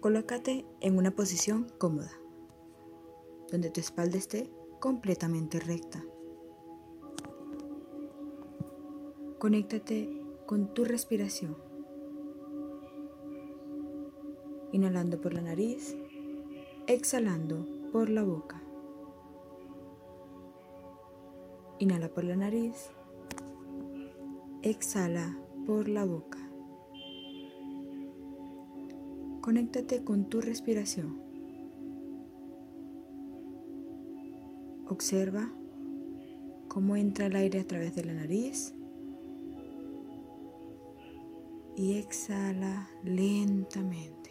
Colócate en una posición cómoda, donde tu espalda esté completamente recta. Conéctate con tu respiración. Inhalando por la nariz, exhalando por la boca. Inhala por la nariz, exhala por la boca. Conéctate con tu respiración. Observa cómo entra el aire a través de la nariz y exhala lentamente.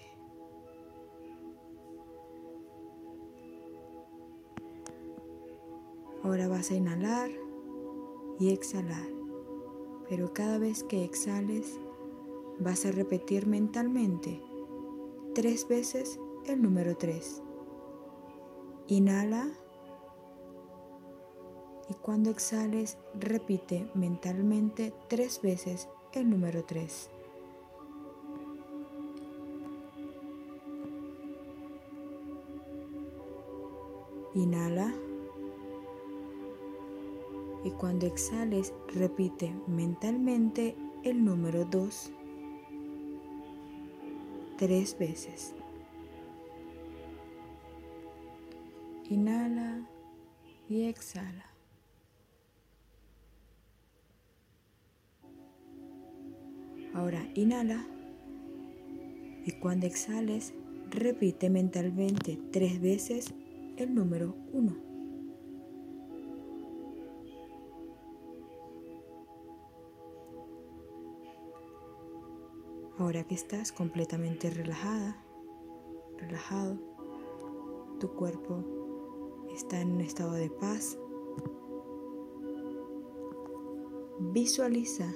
Ahora vas a inhalar y exhalar, pero cada vez que exhales vas a repetir mentalmente tres veces el número 3. Inhala y cuando exhales repite mentalmente tres veces el número 3. Inhala y cuando exhales repite mentalmente el número 2 tres veces. Inhala y exhala. Ahora inhala y cuando exhales repite mentalmente tres veces el número 1. Ahora que estás completamente relajada, relajado, tu cuerpo está en un estado de paz. Visualiza,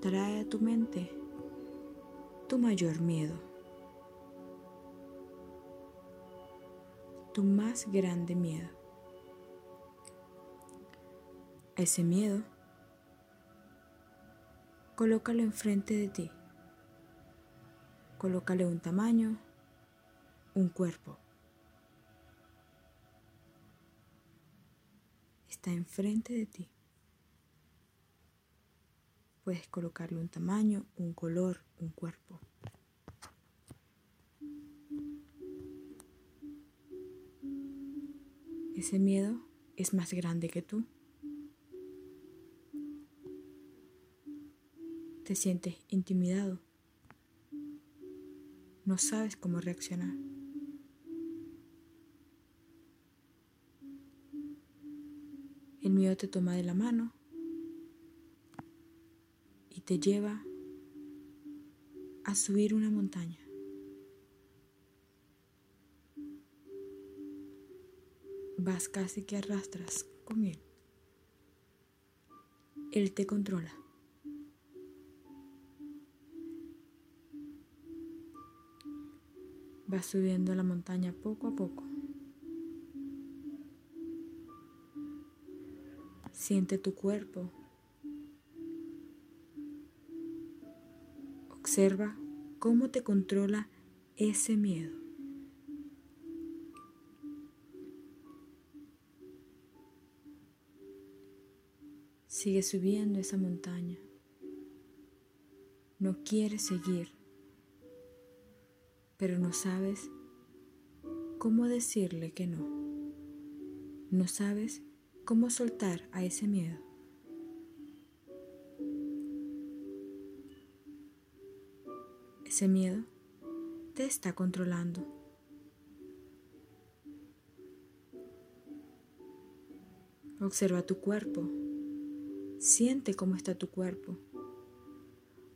trae a tu mente tu mayor miedo, tu más grande miedo. Ese miedo colócalo enfrente de ti. Colócale un tamaño, un cuerpo. Está enfrente de ti. Puedes colocarle un tamaño, un color, un cuerpo. Ese miedo es más grande que tú. Te sientes intimidado. No sabes cómo reaccionar. El miedo te toma de la mano y te lleva a subir una montaña. Vas casi que arrastras con él. Él te controla. Vas subiendo la montaña poco a poco. Siente tu cuerpo. Observa cómo te controla ese miedo. Sigue subiendo esa montaña. No quieres seguir pero no sabes cómo decirle que no. No sabes cómo soltar a ese miedo. Ese miedo te está controlando. Observa tu cuerpo. Siente cómo está tu cuerpo.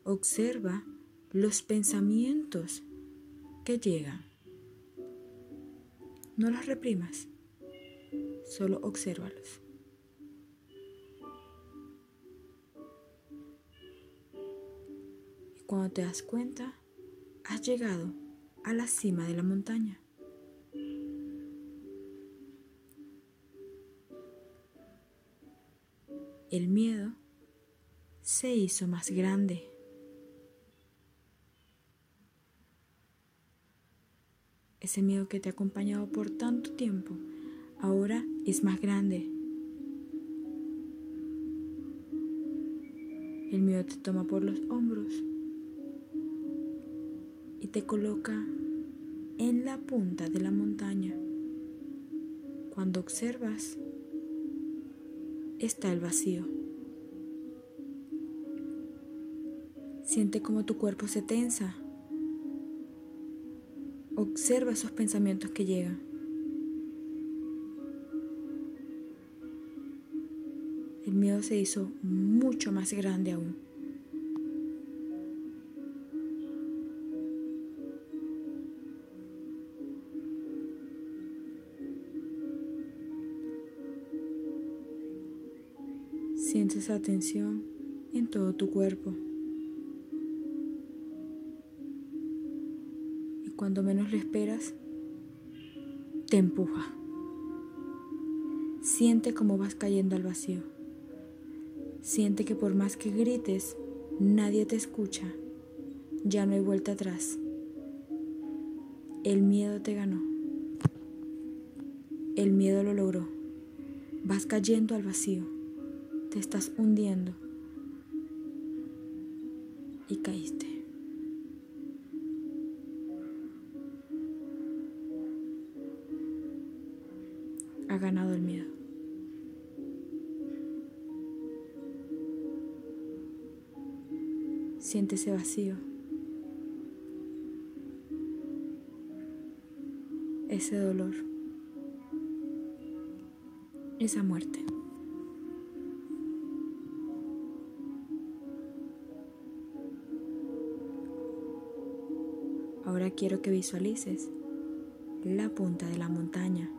Observa los pensamientos que llegan. No los reprimas, solo obsérvalos. Y cuando te das cuenta, has llegado a la cima de la montaña. El miedo se hizo más grande. Ese miedo que te ha acompañado por tanto tiempo, ahora es más grande. El miedo te toma por los hombros y te coloca en la punta de la montaña. Cuando observas, está el vacío. Siente como tu cuerpo se tensa. Observa esos pensamientos que llegan. El miedo se hizo mucho más grande aún. Sientes esa tensión en todo tu cuerpo. Cuando menos lo esperas, te empuja. Siente cómo vas cayendo al vacío. Siente que por más que grites, nadie te escucha. Ya no hay vuelta atrás. El miedo te ganó. El miedo lo logró. Vas cayendo al vacío te estás hundiendo y caíste. Ha ganado el miedo. Siente ese vacío. Ese dolor. Esa muerte. Ahora quiero que visualices la punta de la montaña.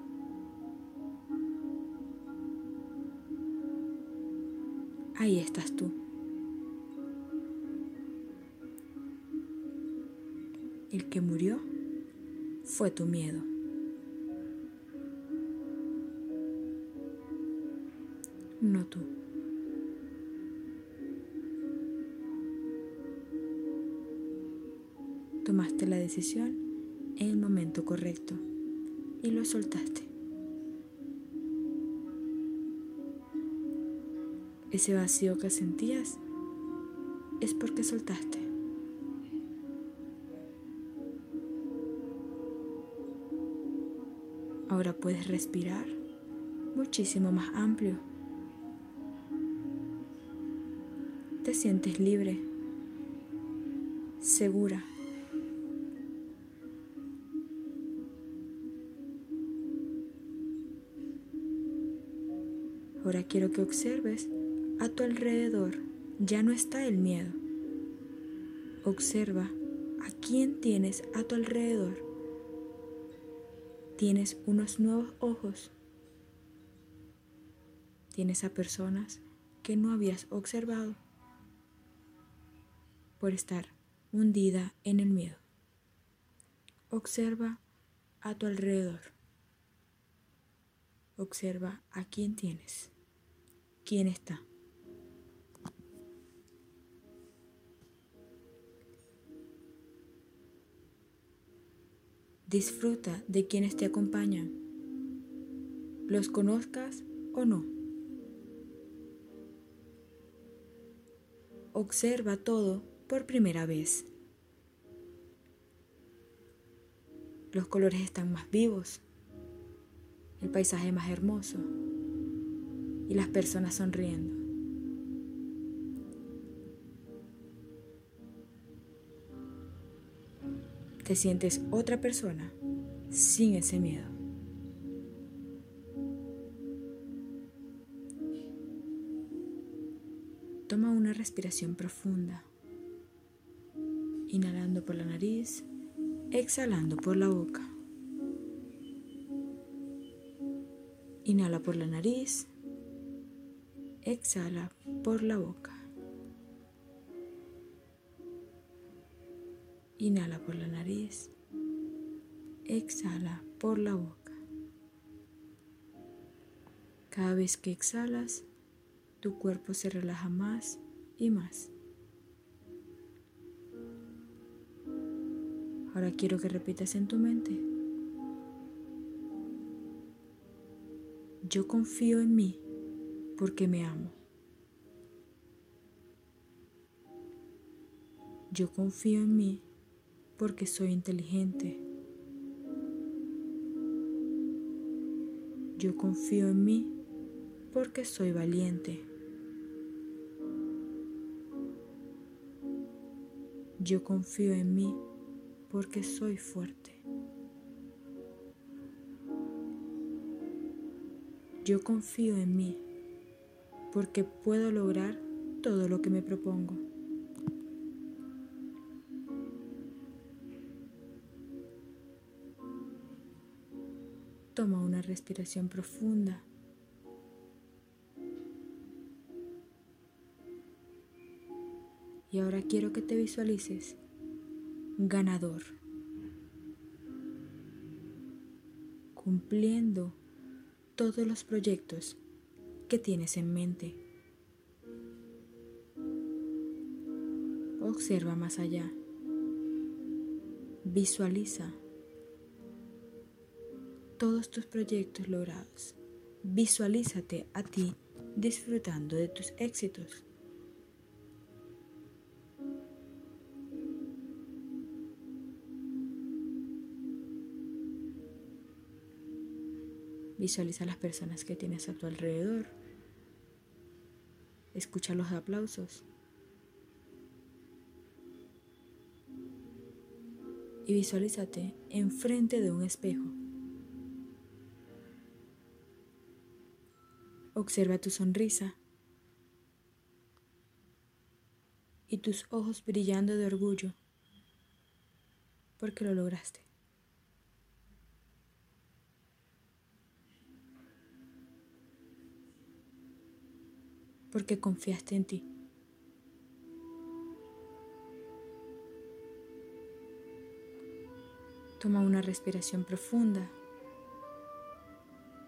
Ahí estás tú. El que murió fue tu miedo. No tú. Tomaste la decisión en el momento correcto y lo soltaste. Ese vacío que sentías es porque soltaste. Ahora puedes respirar muchísimo más amplio. Te sientes libre, segura. Ahora quiero que observes a tu alrededor. Ya no está el miedo. Observa a quién tienes a tu alrededor. Tienes unos nuevos ojos. Tienes a personas que no habías observado por estar hundida en el miedo. Observa a tu alrededor. Observa a quién tienes quién está. Disfruta de quienes te acompañan, los conozcas o no. Observa todo por primera vez. Los colores están más vivos, el paisaje más hermoso y las personas sonriendo. Te sientes otra persona sin ese miedo. Toma una respiración profunda, inhalando por la nariz, exhalando por la boca. Inhala por la nariz Exhala por la boca. Inhala por la nariz. Exhala por la boca. Cada vez que exhalas, tu cuerpo se relaja más y más. Ahora quiero que repitas en tu mente. Yo confío en mí porque me amo. Yo confío en mí porque soy inteligente. Yo confío en mí porque soy valiente. Yo confío en mí porque soy fuerte. Yo confío en mí porque puedo lograr todo lo que me propongo. Respiración profunda. Y ahora quiero que te visualices ganador, cumpliendo todos los proyectos que tienes en mente. Observa más allá. Visualiza todos tus proyectos logrados. Visualízate a ti disfrutando de tus éxitos. Visualiza las personas que tienes a tu alrededor. Escucha los aplausos. Y visualízate enfrente de un espejo. Observa tu sonrisa y tus ojos brillando de orgullo porque lo lograste. Porque confiaste en ti. Toma una respiración profunda,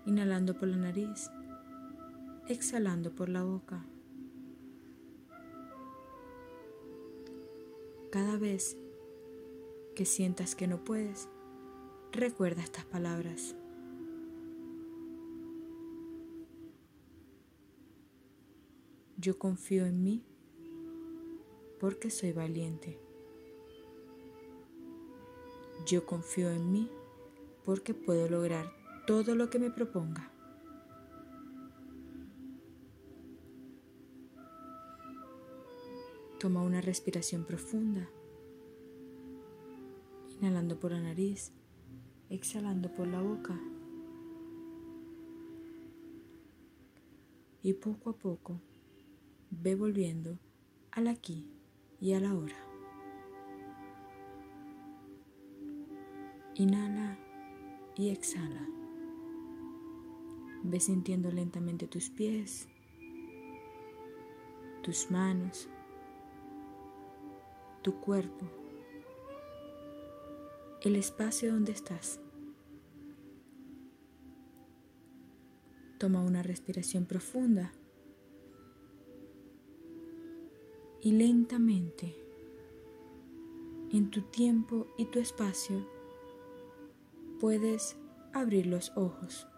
inhalando por la nariz exhalando por la boca. Cada vez que sientas que no puedes, recuerda estas palabras. Yo confío en mí porque soy valiente. Yo confío en mí porque puedo lograr todo lo que me proponga. Toma una respiración profunda, inhalando por la nariz, exhalando por la boca. Y poco a poco ve volviendo al aquí y a la hora. Inhala y exhala. Ve sintiendo lentamente tus pies, tus manos, tu cuerpo, el espacio donde estás. Toma una respiración profunda y lentamente, en tu tiempo y tu espacio, puedes abrir los ojos.